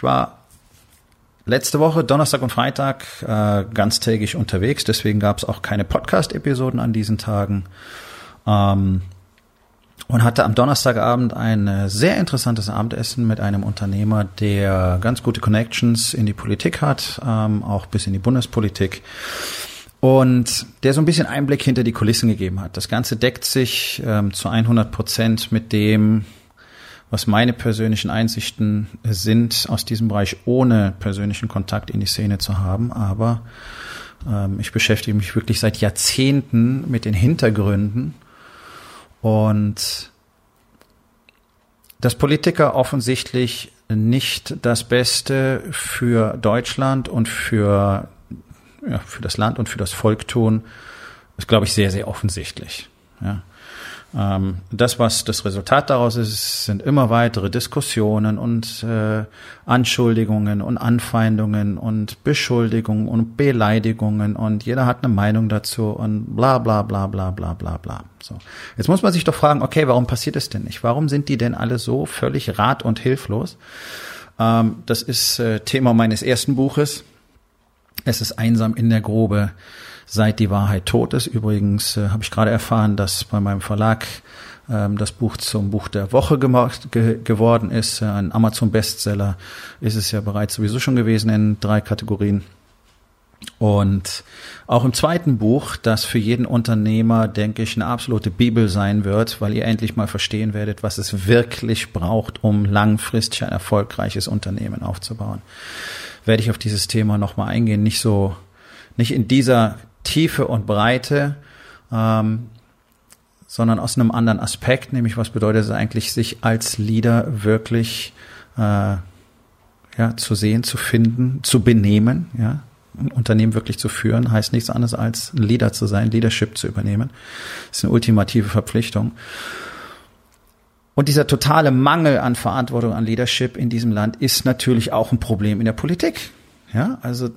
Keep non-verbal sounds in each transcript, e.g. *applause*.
Ich war letzte Woche, Donnerstag und Freitag, äh, ganztägig unterwegs. Deswegen gab es auch keine Podcast-Episoden an diesen Tagen. Ähm, und hatte am Donnerstagabend ein äh, sehr interessantes Abendessen mit einem Unternehmer, der ganz gute Connections in die Politik hat, ähm, auch bis in die Bundespolitik. Und der so ein bisschen Einblick hinter die Kulissen gegeben hat. Das Ganze deckt sich ähm, zu 100 Prozent mit dem, was meine persönlichen Einsichten sind aus diesem Bereich, ohne persönlichen Kontakt in die Szene zu haben. Aber ähm, ich beschäftige mich wirklich seit Jahrzehnten mit den Hintergründen und dass Politiker offensichtlich nicht das Beste für Deutschland und für, ja, für das Land und für das Volk tun, ist, glaube ich, sehr, sehr offensichtlich. Ja. Ähm, das, was das Resultat daraus ist, sind immer weitere Diskussionen und äh, Anschuldigungen und Anfeindungen und Beschuldigungen und Beleidigungen und jeder hat eine Meinung dazu und bla bla bla bla bla bla bla. So. Jetzt muss man sich doch fragen, okay, warum passiert es denn nicht? Warum sind die denn alle so völlig rat- und hilflos? Ähm, das ist äh, Thema meines ersten Buches. Es ist einsam in der Grube seit die Wahrheit tot ist. Übrigens äh, habe ich gerade erfahren, dass bei meinem Verlag ähm, das Buch zum Buch der Woche gemacht, ge geworden ist. Äh, ein Amazon-Bestseller ist es ja bereits sowieso schon gewesen in drei Kategorien. Und auch im zweiten Buch, das für jeden Unternehmer, denke ich, eine absolute Bibel sein wird, weil ihr endlich mal verstehen werdet, was es wirklich braucht, um langfristig ein erfolgreiches Unternehmen aufzubauen, werde ich auf dieses Thema nochmal eingehen. Nicht so, nicht in dieser Tiefe und Breite, ähm, sondern aus einem anderen Aspekt, nämlich was bedeutet es eigentlich, sich als Leader wirklich äh, ja, zu sehen, zu finden, zu benehmen, ja, ein Unternehmen wirklich zu führen, heißt nichts anderes als Leader zu sein, Leadership zu übernehmen. Das ist eine ultimative Verpflichtung. Und dieser totale Mangel an Verantwortung, an Leadership in diesem Land ist natürlich auch ein Problem in der Politik. Ja, also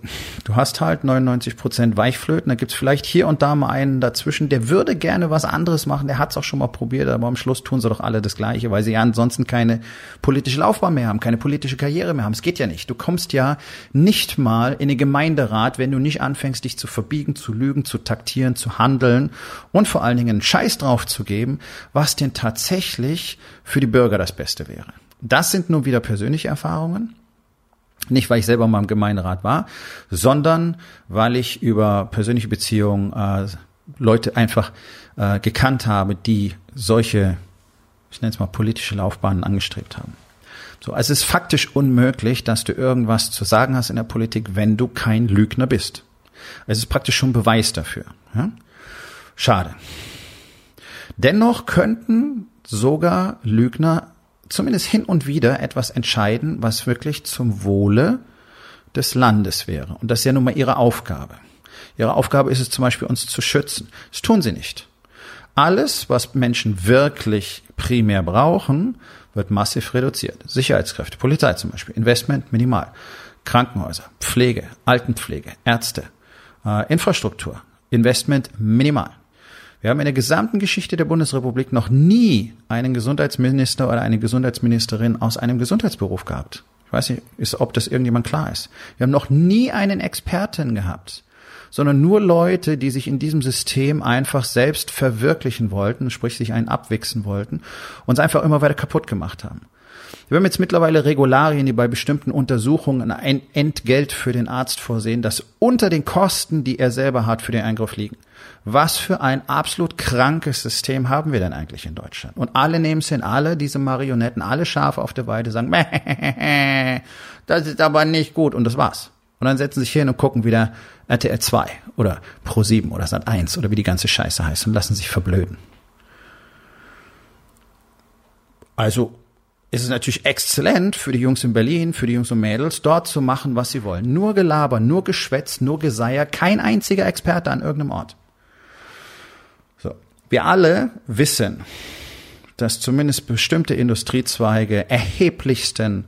du hast halt 99 Prozent Weichflöten, da gibt's vielleicht hier und da mal einen dazwischen, der würde gerne was anderes machen, der hat's auch schon mal probiert, aber am Schluss tun sie doch alle das Gleiche, weil sie ja ansonsten keine politische Laufbahn mehr haben, keine politische Karriere mehr haben. Es geht ja nicht. Du kommst ja nicht mal in den Gemeinderat, wenn du nicht anfängst, dich zu verbiegen, zu lügen, zu taktieren, zu handeln und vor allen Dingen einen Scheiß drauf zu geben, was denn tatsächlich für die Bürger das Beste wäre. Das sind nur wieder persönliche Erfahrungen. Nicht, weil ich selber mal im Gemeinderat war, sondern weil ich über persönliche Beziehungen äh, Leute einfach äh, gekannt habe, die solche, ich nenne es mal politische Laufbahnen angestrebt haben. So, also es ist faktisch unmöglich, dass du irgendwas zu sagen hast in der Politik, wenn du kein Lügner bist. Es ist praktisch schon Beweis dafür. Ja? Schade. Dennoch könnten sogar Lügner zumindest hin und wieder etwas entscheiden, was wirklich zum Wohle des Landes wäre. Und das ist ja nun mal ihre Aufgabe. Ihre Aufgabe ist es zum Beispiel, uns zu schützen. Das tun sie nicht. Alles, was Menschen wirklich primär brauchen, wird massiv reduziert. Sicherheitskräfte, Polizei zum Beispiel, Investment minimal, Krankenhäuser, Pflege, Altenpflege, Ärzte, äh, Infrastruktur, Investment minimal. Wir haben in der gesamten Geschichte der Bundesrepublik noch nie einen Gesundheitsminister oder eine Gesundheitsministerin aus einem Gesundheitsberuf gehabt. Ich weiß nicht, ist, ob das irgendjemand klar ist. Wir haben noch nie einen Experten gehabt, sondern nur Leute, die sich in diesem System einfach selbst verwirklichen wollten, sprich sich einen abwichsen wollten und es einfach immer weiter kaputt gemacht haben. Wir haben jetzt mittlerweile Regularien, die bei bestimmten Untersuchungen ein Entgelt für den Arzt vorsehen, das unter den Kosten, die er selber hat, für den Eingriff liegen. Was für ein absolut krankes System haben wir denn eigentlich in Deutschland? Und alle nehmen es hin, alle diese Marionetten, alle Schafe auf der Weide sagen, das ist aber nicht gut und das war's. Und dann setzen sie sich hin und gucken wieder RTL 2 oder Pro 7 oder Sat 1 oder wie die ganze Scheiße heißt und lassen sich verblöden. Also ist es natürlich exzellent für die Jungs in Berlin, für die Jungs und Mädels, dort zu machen, was sie wollen. Nur Gelaber, nur Geschwätz, nur Geseier, kein einziger Experte an irgendeinem Ort. Wir alle wissen, dass zumindest bestimmte Industriezweige erheblichsten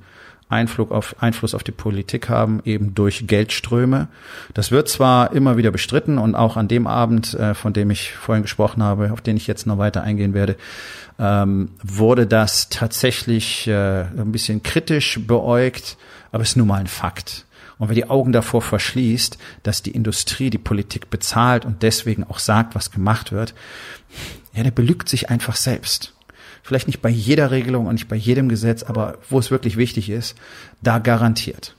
Einfluss auf, Einfluss auf die Politik haben, eben durch Geldströme. Das wird zwar immer wieder bestritten und auch an dem Abend, äh, von dem ich vorhin gesprochen habe, auf den ich jetzt noch weiter eingehen werde, ähm, wurde das tatsächlich äh, ein bisschen kritisch beäugt, aber es ist nun mal ein Fakt. Und wer die Augen davor verschließt, dass die Industrie die Politik bezahlt und deswegen auch sagt, was gemacht wird, ja, der belügt sich einfach selbst vielleicht nicht bei jeder Regelung und nicht bei jedem Gesetz, aber wo es wirklich wichtig ist, da garantiert.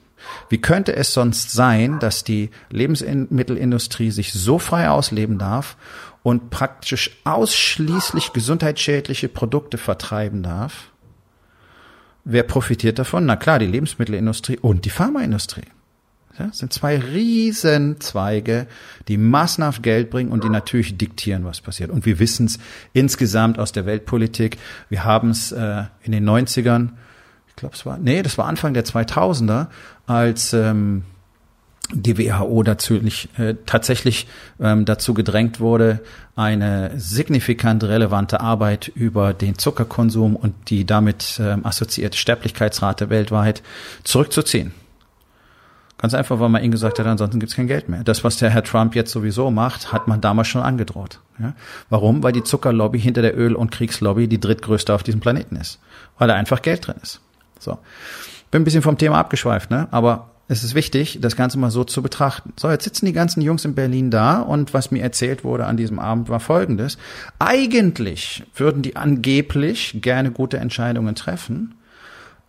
Wie könnte es sonst sein, dass die Lebensmittelindustrie sich so frei ausleben darf und praktisch ausschließlich gesundheitsschädliche Produkte vertreiben darf? Wer profitiert davon? Na klar, die Lebensmittelindustrie und die Pharmaindustrie. Ja, sind zwei Riesenzweige, die massenhaft Geld bringen und die natürlich diktieren, was passiert. Und wir wissen es insgesamt aus der Weltpolitik. Wir haben es äh, in den 90ern, ich glaube es war, nee, das war Anfang der 2000er, als ähm, die WHO dazu nicht, äh, tatsächlich ähm, dazu gedrängt wurde, eine signifikant relevante Arbeit über den Zuckerkonsum und die damit ähm, assoziierte Sterblichkeitsrate weltweit zurückzuziehen. Ganz einfach, weil man ihnen gesagt hat, ansonsten gibt's kein Geld mehr. Das, was der Herr Trump jetzt sowieso macht, hat man damals schon angedroht. Ja? Warum? Weil die Zuckerlobby hinter der Öl- und Kriegslobby die drittgrößte auf diesem Planeten ist. Weil da einfach Geld drin ist. So. Bin ein bisschen vom Thema abgeschweift, ne? Aber es ist wichtig, das Ganze mal so zu betrachten. So, jetzt sitzen die ganzen Jungs in Berlin da und was mir erzählt wurde an diesem Abend war folgendes. Eigentlich würden die angeblich gerne gute Entscheidungen treffen,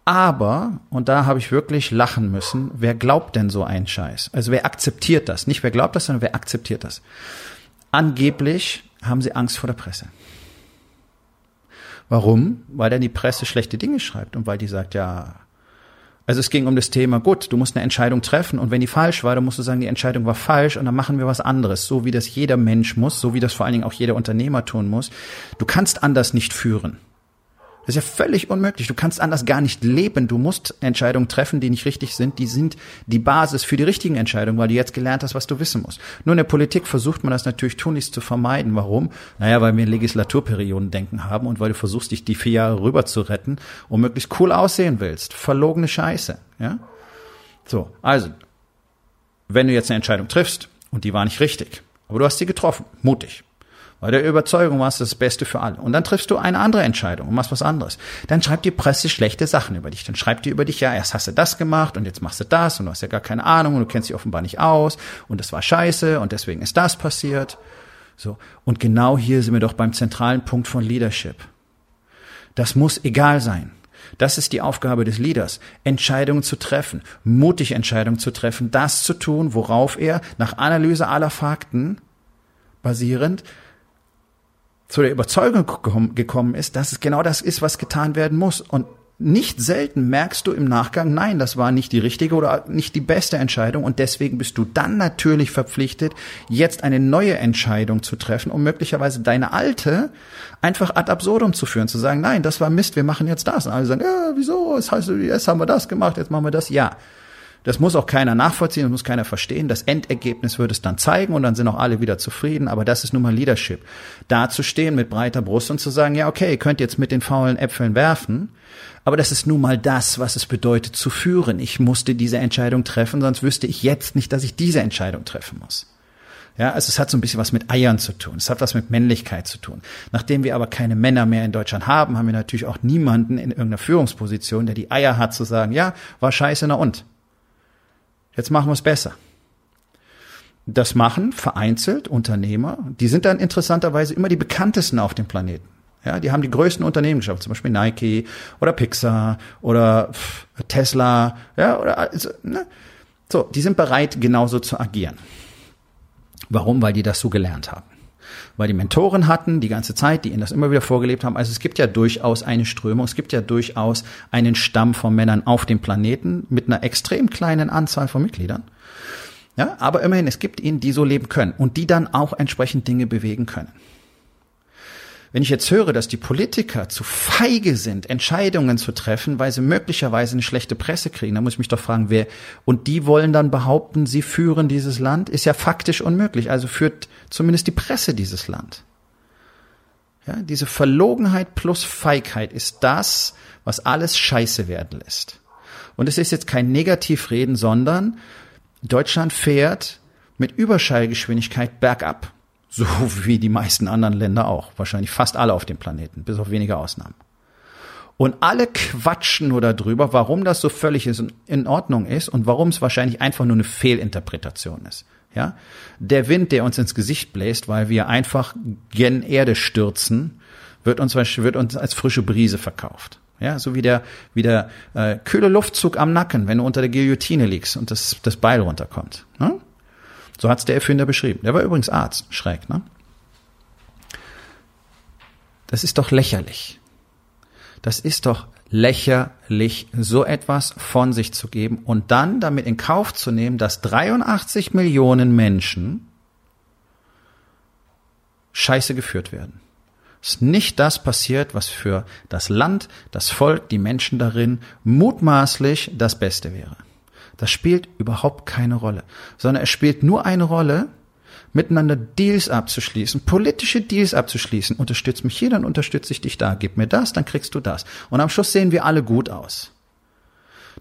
aber, und da habe ich wirklich lachen müssen, wer glaubt denn so einen Scheiß? Also wer akzeptiert das? Nicht wer glaubt das, sondern wer akzeptiert das? Angeblich haben sie Angst vor der Presse. Warum? Weil dann die Presse schlechte Dinge schreibt und weil die sagt, ja, also es ging um das Thema, gut, du musst eine Entscheidung treffen und wenn die falsch war, dann musst du sagen, die Entscheidung war falsch und dann machen wir was anderes, so wie das jeder Mensch muss, so wie das vor allen Dingen auch jeder Unternehmer tun muss. Du kannst anders nicht führen. Das ist ja völlig unmöglich. Du kannst anders gar nicht leben. Du musst Entscheidungen treffen, die nicht richtig sind. Die sind die Basis für die richtigen Entscheidungen, weil du jetzt gelernt hast, was du wissen musst. Nur in der Politik versucht man das natürlich tunlichst zu vermeiden. Warum? Naja, weil wir Legislaturperioden denken haben und weil du versuchst, dich die vier Jahre rüber zu retten und möglichst cool aussehen willst. Verlogene Scheiße, ja? So. Also. Wenn du jetzt eine Entscheidung triffst und die war nicht richtig, aber du hast sie getroffen, mutig weil der Überzeugung warst, das das Beste für alle. Und dann triffst du eine andere Entscheidung und machst was anderes. Dann schreibt die Presse schlechte Sachen über dich. Dann schreibt die über dich, ja, erst hast du das gemacht und jetzt machst du das und du hast ja gar keine Ahnung und du kennst dich offenbar nicht aus und das war scheiße und deswegen ist das passiert. So. Und genau hier sind wir doch beim zentralen Punkt von Leadership. Das muss egal sein. Das ist die Aufgabe des Leaders, Entscheidungen zu treffen, mutig Entscheidungen zu treffen, das zu tun, worauf er nach Analyse aller Fakten basierend zu der Überzeugung gekommen ist, dass es genau das ist, was getan werden muss. Und nicht selten merkst du im Nachgang, nein, das war nicht die richtige oder nicht die beste Entscheidung und deswegen bist du dann natürlich verpflichtet, jetzt eine neue Entscheidung zu treffen, um möglicherweise deine alte einfach ad absurdum zu führen, zu sagen, nein, das war Mist, wir machen jetzt das. Und alle sagen, ja, wieso? Es heißt, jetzt haben wir das gemacht, jetzt machen wir das. Ja, das muss auch keiner nachvollziehen, das muss keiner verstehen. Das Endergebnis wird es dann zeigen und dann sind auch alle wieder zufrieden. Aber das ist nun mal Leadership. Da zu stehen mit breiter Brust und zu sagen, ja, okay, ihr könnt jetzt mit den faulen Äpfeln werfen. Aber das ist nun mal das, was es bedeutet zu führen. Ich musste diese Entscheidung treffen, sonst wüsste ich jetzt nicht, dass ich diese Entscheidung treffen muss. Ja, also es hat so ein bisschen was mit Eiern zu tun. Es hat was mit Männlichkeit zu tun. Nachdem wir aber keine Männer mehr in Deutschland haben, haben wir natürlich auch niemanden in irgendeiner Führungsposition, der die Eier hat zu sagen, ja, war scheiße, na und? Jetzt machen wir es besser. Das machen vereinzelt Unternehmer, die sind dann interessanterweise immer die bekanntesten auf dem Planeten. Ja, die haben die größten Unternehmen geschafft, zum Beispiel Nike oder Pixar oder Tesla, ja, oder also, ne? So, die sind bereit, genauso zu agieren. Warum? Weil die das so gelernt haben weil die Mentoren hatten die ganze Zeit, die ihnen das immer wieder vorgelebt haben. Also es gibt ja durchaus eine Strömung, es gibt ja durchaus einen Stamm von Männern auf dem Planeten mit einer extrem kleinen Anzahl von Mitgliedern. Ja, aber immerhin, es gibt ihnen, die so leben können und die dann auch entsprechend Dinge bewegen können. Wenn ich jetzt höre, dass die Politiker zu feige sind, Entscheidungen zu treffen, weil sie möglicherweise eine schlechte Presse kriegen, dann muss ich mich doch fragen, wer, und die wollen dann behaupten, sie führen dieses Land, ist ja faktisch unmöglich. Also führt zumindest die Presse dieses Land. Ja, diese Verlogenheit plus Feigheit ist das, was alles scheiße werden lässt. Und es ist jetzt kein Negativreden, sondern Deutschland fährt mit Überschallgeschwindigkeit bergab. So *laughs* wie die meisten anderen Länder auch. Wahrscheinlich fast alle auf dem Planeten, bis auf wenige Ausnahmen. Und alle quatschen nur darüber, warum das so völlig in Ordnung ist und warum es wahrscheinlich einfach nur eine Fehlinterpretation ist. Ja? Der Wind, der uns ins Gesicht bläst, weil wir einfach gen Erde stürzen, wird uns, wird uns als frische Brise verkauft. Ja, so wie der, wie der äh, kühle Luftzug am Nacken, wenn du unter der Guillotine liegst und das, das Beil runterkommt. Ne? So hat's der Erfinder beschrieben. Der war übrigens Arzt, schräg, ne? Das ist doch lächerlich. Das ist doch lächerlich, so etwas von sich zu geben und dann damit in Kauf zu nehmen, dass 83 Millionen Menschen scheiße geführt werden. Dass nicht das passiert, was für das Land, das Volk, die Menschen darin mutmaßlich das Beste wäre. Das spielt überhaupt keine Rolle, sondern es spielt nur eine Rolle, miteinander Deals abzuschließen, politische Deals abzuschließen. Unterstützt mich hier, dann unterstütze ich dich da. Gib mir das, dann kriegst du das. Und am Schluss sehen wir alle gut aus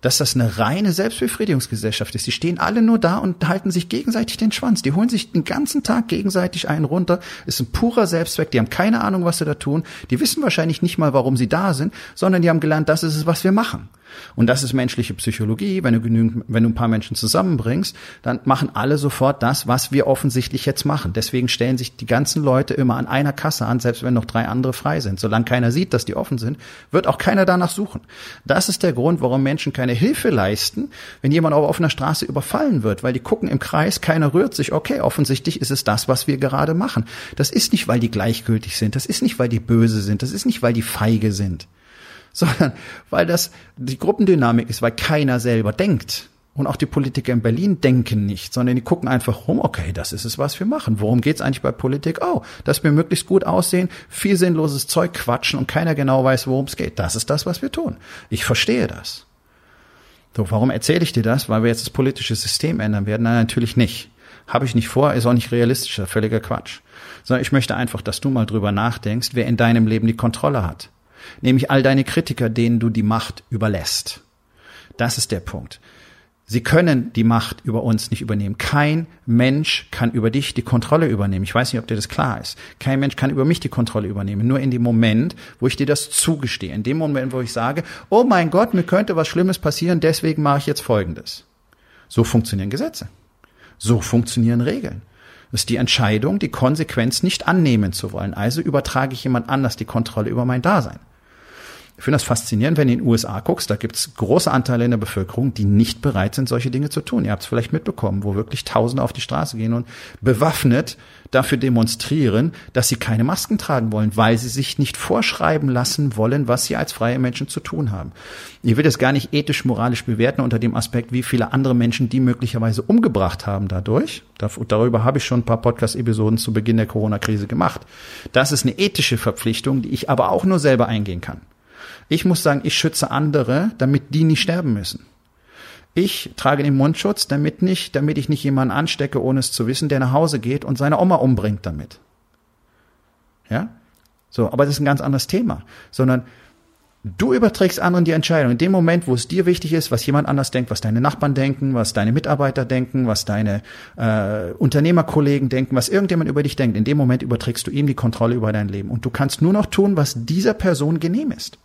dass das eine reine Selbstbefriedigungsgesellschaft ist. Die stehen alle nur da und halten sich gegenseitig den Schwanz. Die holen sich den ganzen Tag gegenseitig einen runter. Ist ein purer Selbstzweck. Die haben keine Ahnung, was sie da tun. Die wissen wahrscheinlich nicht mal, warum sie da sind, sondern die haben gelernt, das ist es, was wir machen. Und das ist menschliche Psychologie. Wenn du genügend, wenn du ein paar Menschen zusammenbringst, dann machen alle sofort das, was wir offensichtlich jetzt machen. Deswegen stellen sich die ganzen Leute immer an einer Kasse an, selbst wenn noch drei andere frei sind. Solange keiner sieht, dass die offen sind, wird auch keiner danach suchen. Das ist der Grund, warum Menschen keine Hilfe leisten, wenn jemand auf offener Straße überfallen wird, weil die gucken im Kreis, keiner rührt sich. Okay, offensichtlich ist es das, was wir gerade machen. Das ist nicht, weil die gleichgültig sind. Das ist nicht, weil die böse sind. Das ist nicht, weil die feige sind *laughs* sondern weil das die Gruppendynamik ist, weil keiner selber denkt. Und auch die Politiker in Berlin denken nicht, sondern die gucken einfach rum, okay, das ist es, was wir machen. Worum geht's eigentlich bei Politik? Oh, dass wir möglichst gut aussehen, viel sinnloses Zeug quatschen und keiner genau weiß, worum es geht. Das ist das, was wir tun. Ich verstehe das. So, warum erzähle ich dir das? Weil wir jetzt das politische System ändern werden? Nein, natürlich nicht. Habe ich nicht vor, ist auch nicht realistischer, völliger Quatsch. Sondern ich möchte einfach, dass du mal drüber nachdenkst, wer in deinem Leben die Kontrolle hat nämlich all deine Kritiker, denen du die Macht überlässt. Das ist der Punkt. Sie können die Macht über uns nicht übernehmen. Kein Mensch kann über dich die Kontrolle übernehmen. Ich weiß nicht, ob dir das klar ist. Kein Mensch kann über mich die Kontrolle übernehmen. Nur in dem Moment, wo ich dir das zugestehe. In dem Moment, wo ich sage, oh mein Gott, mir könnte was Schlimmes passieren, deswegen mache ich jetzt Folgendes. So funktionieren Gesetze. So funktionieren Regeln. Das ist die Entscheidung, die Konsequenz nicht annehmen zu wollen. Also übertrage ich jemand anders die Kontrolle über mein Dasein. Ich finde das faszinierend, wenn du in den USA guckst, da gibt es große Anteile in der Bevölkerung, die nicht bereit sind, solche Dinge zu tun. Ihr habt es vielleicht mitbekommen, wo wirklich Tausende auf die Straße gehen und bewaffnet dafür demonstrieren, dass sie keine Masken tragen wollen, weil sie sich nicht vorschreiben lassen wollen, was sie als freie Menschen zu tun haben. Ich will das gar nicht ethisch, moralisch bewerten unter dem Aspekt, wie viele andere Menschen die möglicherweise umgebracht haben dadurch. Darüber habe ich schon ein paar Podcast-Episoden zu Beginn der Corona-Krise gemacht. Das ist eine ethische Verpflichtung, die ich aber auch nur selber eingehen kann. Ich muss sagen, ich schütze andere, damit die nicht sterben müssen. Ich trage den Mundschutz, damit nicht, damit ich nicht jemanden anstecke, ohne es zu wissen, der nach Hause geht und seine Oma umbringt damit. Ja? So, aber das ist ein ganz anderes Thema, sondern du überträgst anderen die Entscheidung. In dem Moment, wo es dir wichtig ist, was jemand anders denkt, was deine Nachbarn denken, was deine Mitarbeiter denken, was deine äh, Unternehmerkollegen denken, was irgendjemand über dich denkt, in dem Moment überträgst du ihm die Kontrolle über dein Leben. Und du kannst nur noch tun, was dieser Person genehm ist.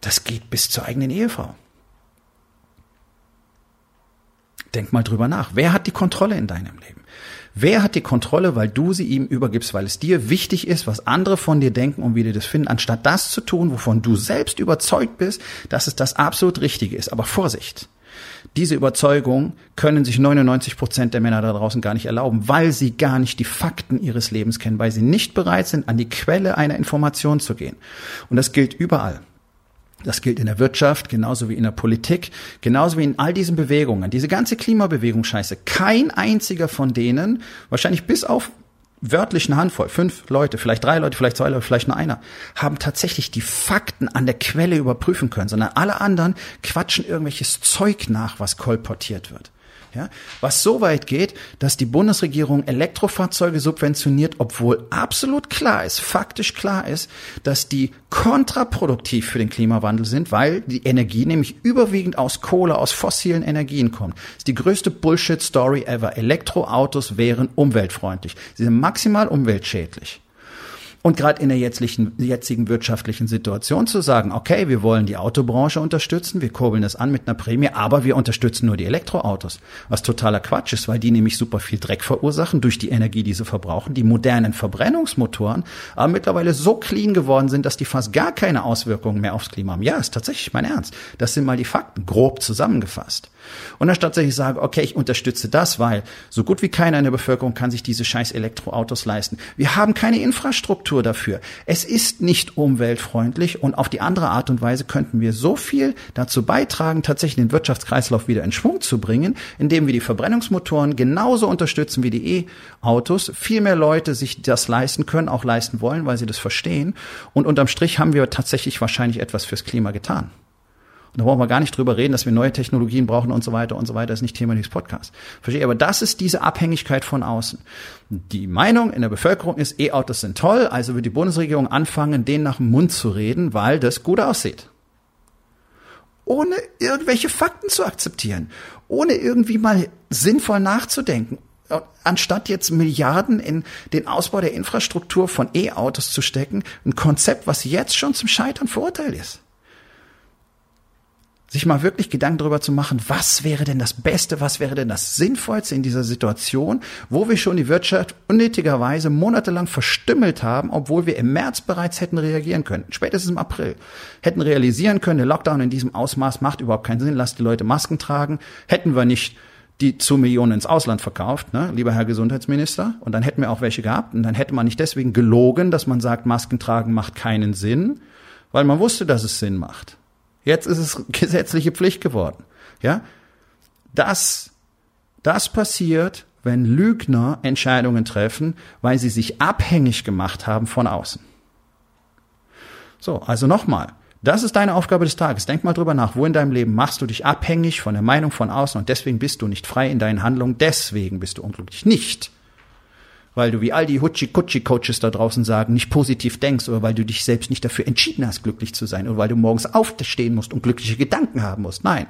Das geht bis zur eigenen Ehefrau. Denk mal drüber nach. Wer hat die Kontrolle in deinem Leben? Wer hat die Kontrolle, weil du sie ihm übergibst, weil es dir wichtig ist, was andere von dir denken und wie die das finden, anstatt das zu tun, wovon du selbst überzeugt bist, dass es das absolut Richtige ist. Aber Vorsicht! Diese Überzeugung können sich 99 Prozent der Männer da draußen gar nicht erlauben, weil sie gar nicht die Fakten ihres Lebens kennen, weil sie nicht bereit sind, an die Quelle einer Information zu gehen. Und das gilt überall. Das gilt in der Wirtschaft, genauso wie in der Politik, genauso wie in all diesen Bewegungen. Diese ganze Klimabewegung scheiße. Kein einziger von denen, wahrscheinlich bis auf wörtlich eine Handvoll, fünf Leute, vielleicht drei Leute, vielleicht zwei Leute, vielleicht nur einer, haben tatsächlich die Fakten an der Quelle überprüfen können, sondern alle anderen quatschen irgendwelches Zeug nach, was kolportiert wird. Ja, was so weit geht, dass die Bundesregierung Elektrofahrzeuge subventioniert, obwohl absolut klar ist, faktisch klar ist, dass die kontraproduktiv für den Klimawandel sind, weil die Energie nämlich überwiegend aus Kohle, aus fossilen Energien kommt. Das ist die größte Bullshit-Story ever. Elektroautos wären umweltfreundlich. Sie sind maximal umweltschädlich. Und gerade in der jetzigen, jetzigen wirtschaftlichen Situation zu sagen, okay, wir wollen die Autobranche unterstützen, wir kurbeln das an mit einer Prämie, aber wir unterstützen nur die Elektroautos. Was totaler Quatsch ist, weil die nämlich super viel Dreck verursachen durch die Energie, die sie verbrauchen. Die modernen Verbrennungsmotoren aber mittlerweile so clean geworden sind, dass die fast gar keine Auswirkungen mehr aufs Klima haben. Ja, ist tatsächlich mein Ernst. Das sind mal die Fakten, grob zusammengefasst. Und anstatt dass ich sage, okay, ich unterstütze das, weil so gut wie keiner in der Bevölkerung kann sich diese scheiß Elektroautos leisten. Wir haben keine Infrastruktur dafür. Es ist nicht umweltfreundlich und auf die andere Art und Weise könnten wir so viel dazu beitragen, tatsächlich den Wirtschaftskreislauf wieder in Schwung zu bringen, indem wir die Verbrennungsmotoren genauso unterstützen wie die E-Autos. Viel mehr Leute sich das leisten können, auch leisten wollen, weil sie das verstehen. Und unterm Strich haben wir tatsächlich wahrscheinlich etwas fürs Klima getan. Und da brauchen wir gar nicht drüber reden, dass wir neue Technologien brauchen und so weiter und so weiter. Das ist nicht Thema dieses Podcasts. Verstehe, aber das ist diese Abhängigkeit von außen. Die Meinung in der Bevölkerung ist, E-Autos sind toll, also wird die Bundesregierung anfangen, denen nach dem Mund zu reden, weil das gut aussieht. Ohne irgendwelche Fakten zu akzeptieren. Ohne irgendwie mal sinnvoll nachzudenken anstatt jetzt Milliarden in den Ausbau der Infrastruktur von E-Autos zu stecken, ein Konzept, was jetzt schon zum Scheitern verurteilt ist sich mal wirklich Gedanken darüber zu machen, was wäre denn das Beste, was wäre denn das Sinnvollste in dieser Situation, wo wir schon die Wirtschaft unnötigerweise monatelang verstümmelt haben, obwohl wir im März bereits hätten reagieren können, spätestens im April, hätten realisieren können, der Lockdown in diesem Ausmaß macht überhaupt keinen Sinn, lasst die Leute Masken tragen, hätten wir nicht die zu Millionen ins Ausland verkauft, ne, lieber Herr Gesundheitsminister, und dann hätten wir auch welche gehabt, und dann hätte man nicht deswegen gelogen, dass man sagt, Masken tragen macht keinen Sinn, weil man wusste, dass es Sinn macht. Jetzt ist es gesetzliche Pflicht geworden. Ja? Das, das passiert, wenn Lügner Entscheidungen treffen, weil sie sich abhängig gemacht haben von außen. So, also nochmal. Das ist deine Aufgabe des Tages. Denk mal drüber nach. Wo in deinem Leben machst du dich abhängig von der Meinung von außen und deswegen bist du nicht frei in deinen Handlungen. Deswegen bist du unglücklich. Nicht, weil du wie all die Hutschi-Kutschi-Coaches da draußen sagen, nicht positiv denkst oder weil du dich selbst nicht dafür entschieden hast, glücklich zu sein oder weil du morgens aufstehen musst und glückliche Gedanken haben musst. Nein,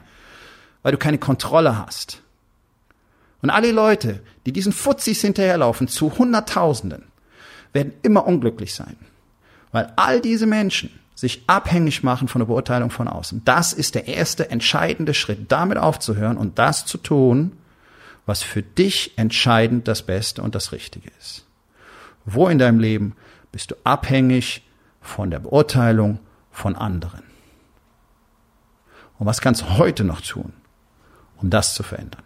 weil du keine Kontrolle hast. Und alle Leute, die diesen Fuzzis hinterherlaufen, zu Hunderttausenden, werden immer unglücklich sein. Weil all diese Menschen sich abhängig machen von der Beurteilung von außen. Das ist der erste entscheidende Schritt, damit aufzuhören und das zu tun, was für dich entscheidend das Beste und das Richtige ist. Wo in deinem Leben bist du abhängig von der Beurteilung von anderen? Und was kannst du heute noch tun, um das zu verändern?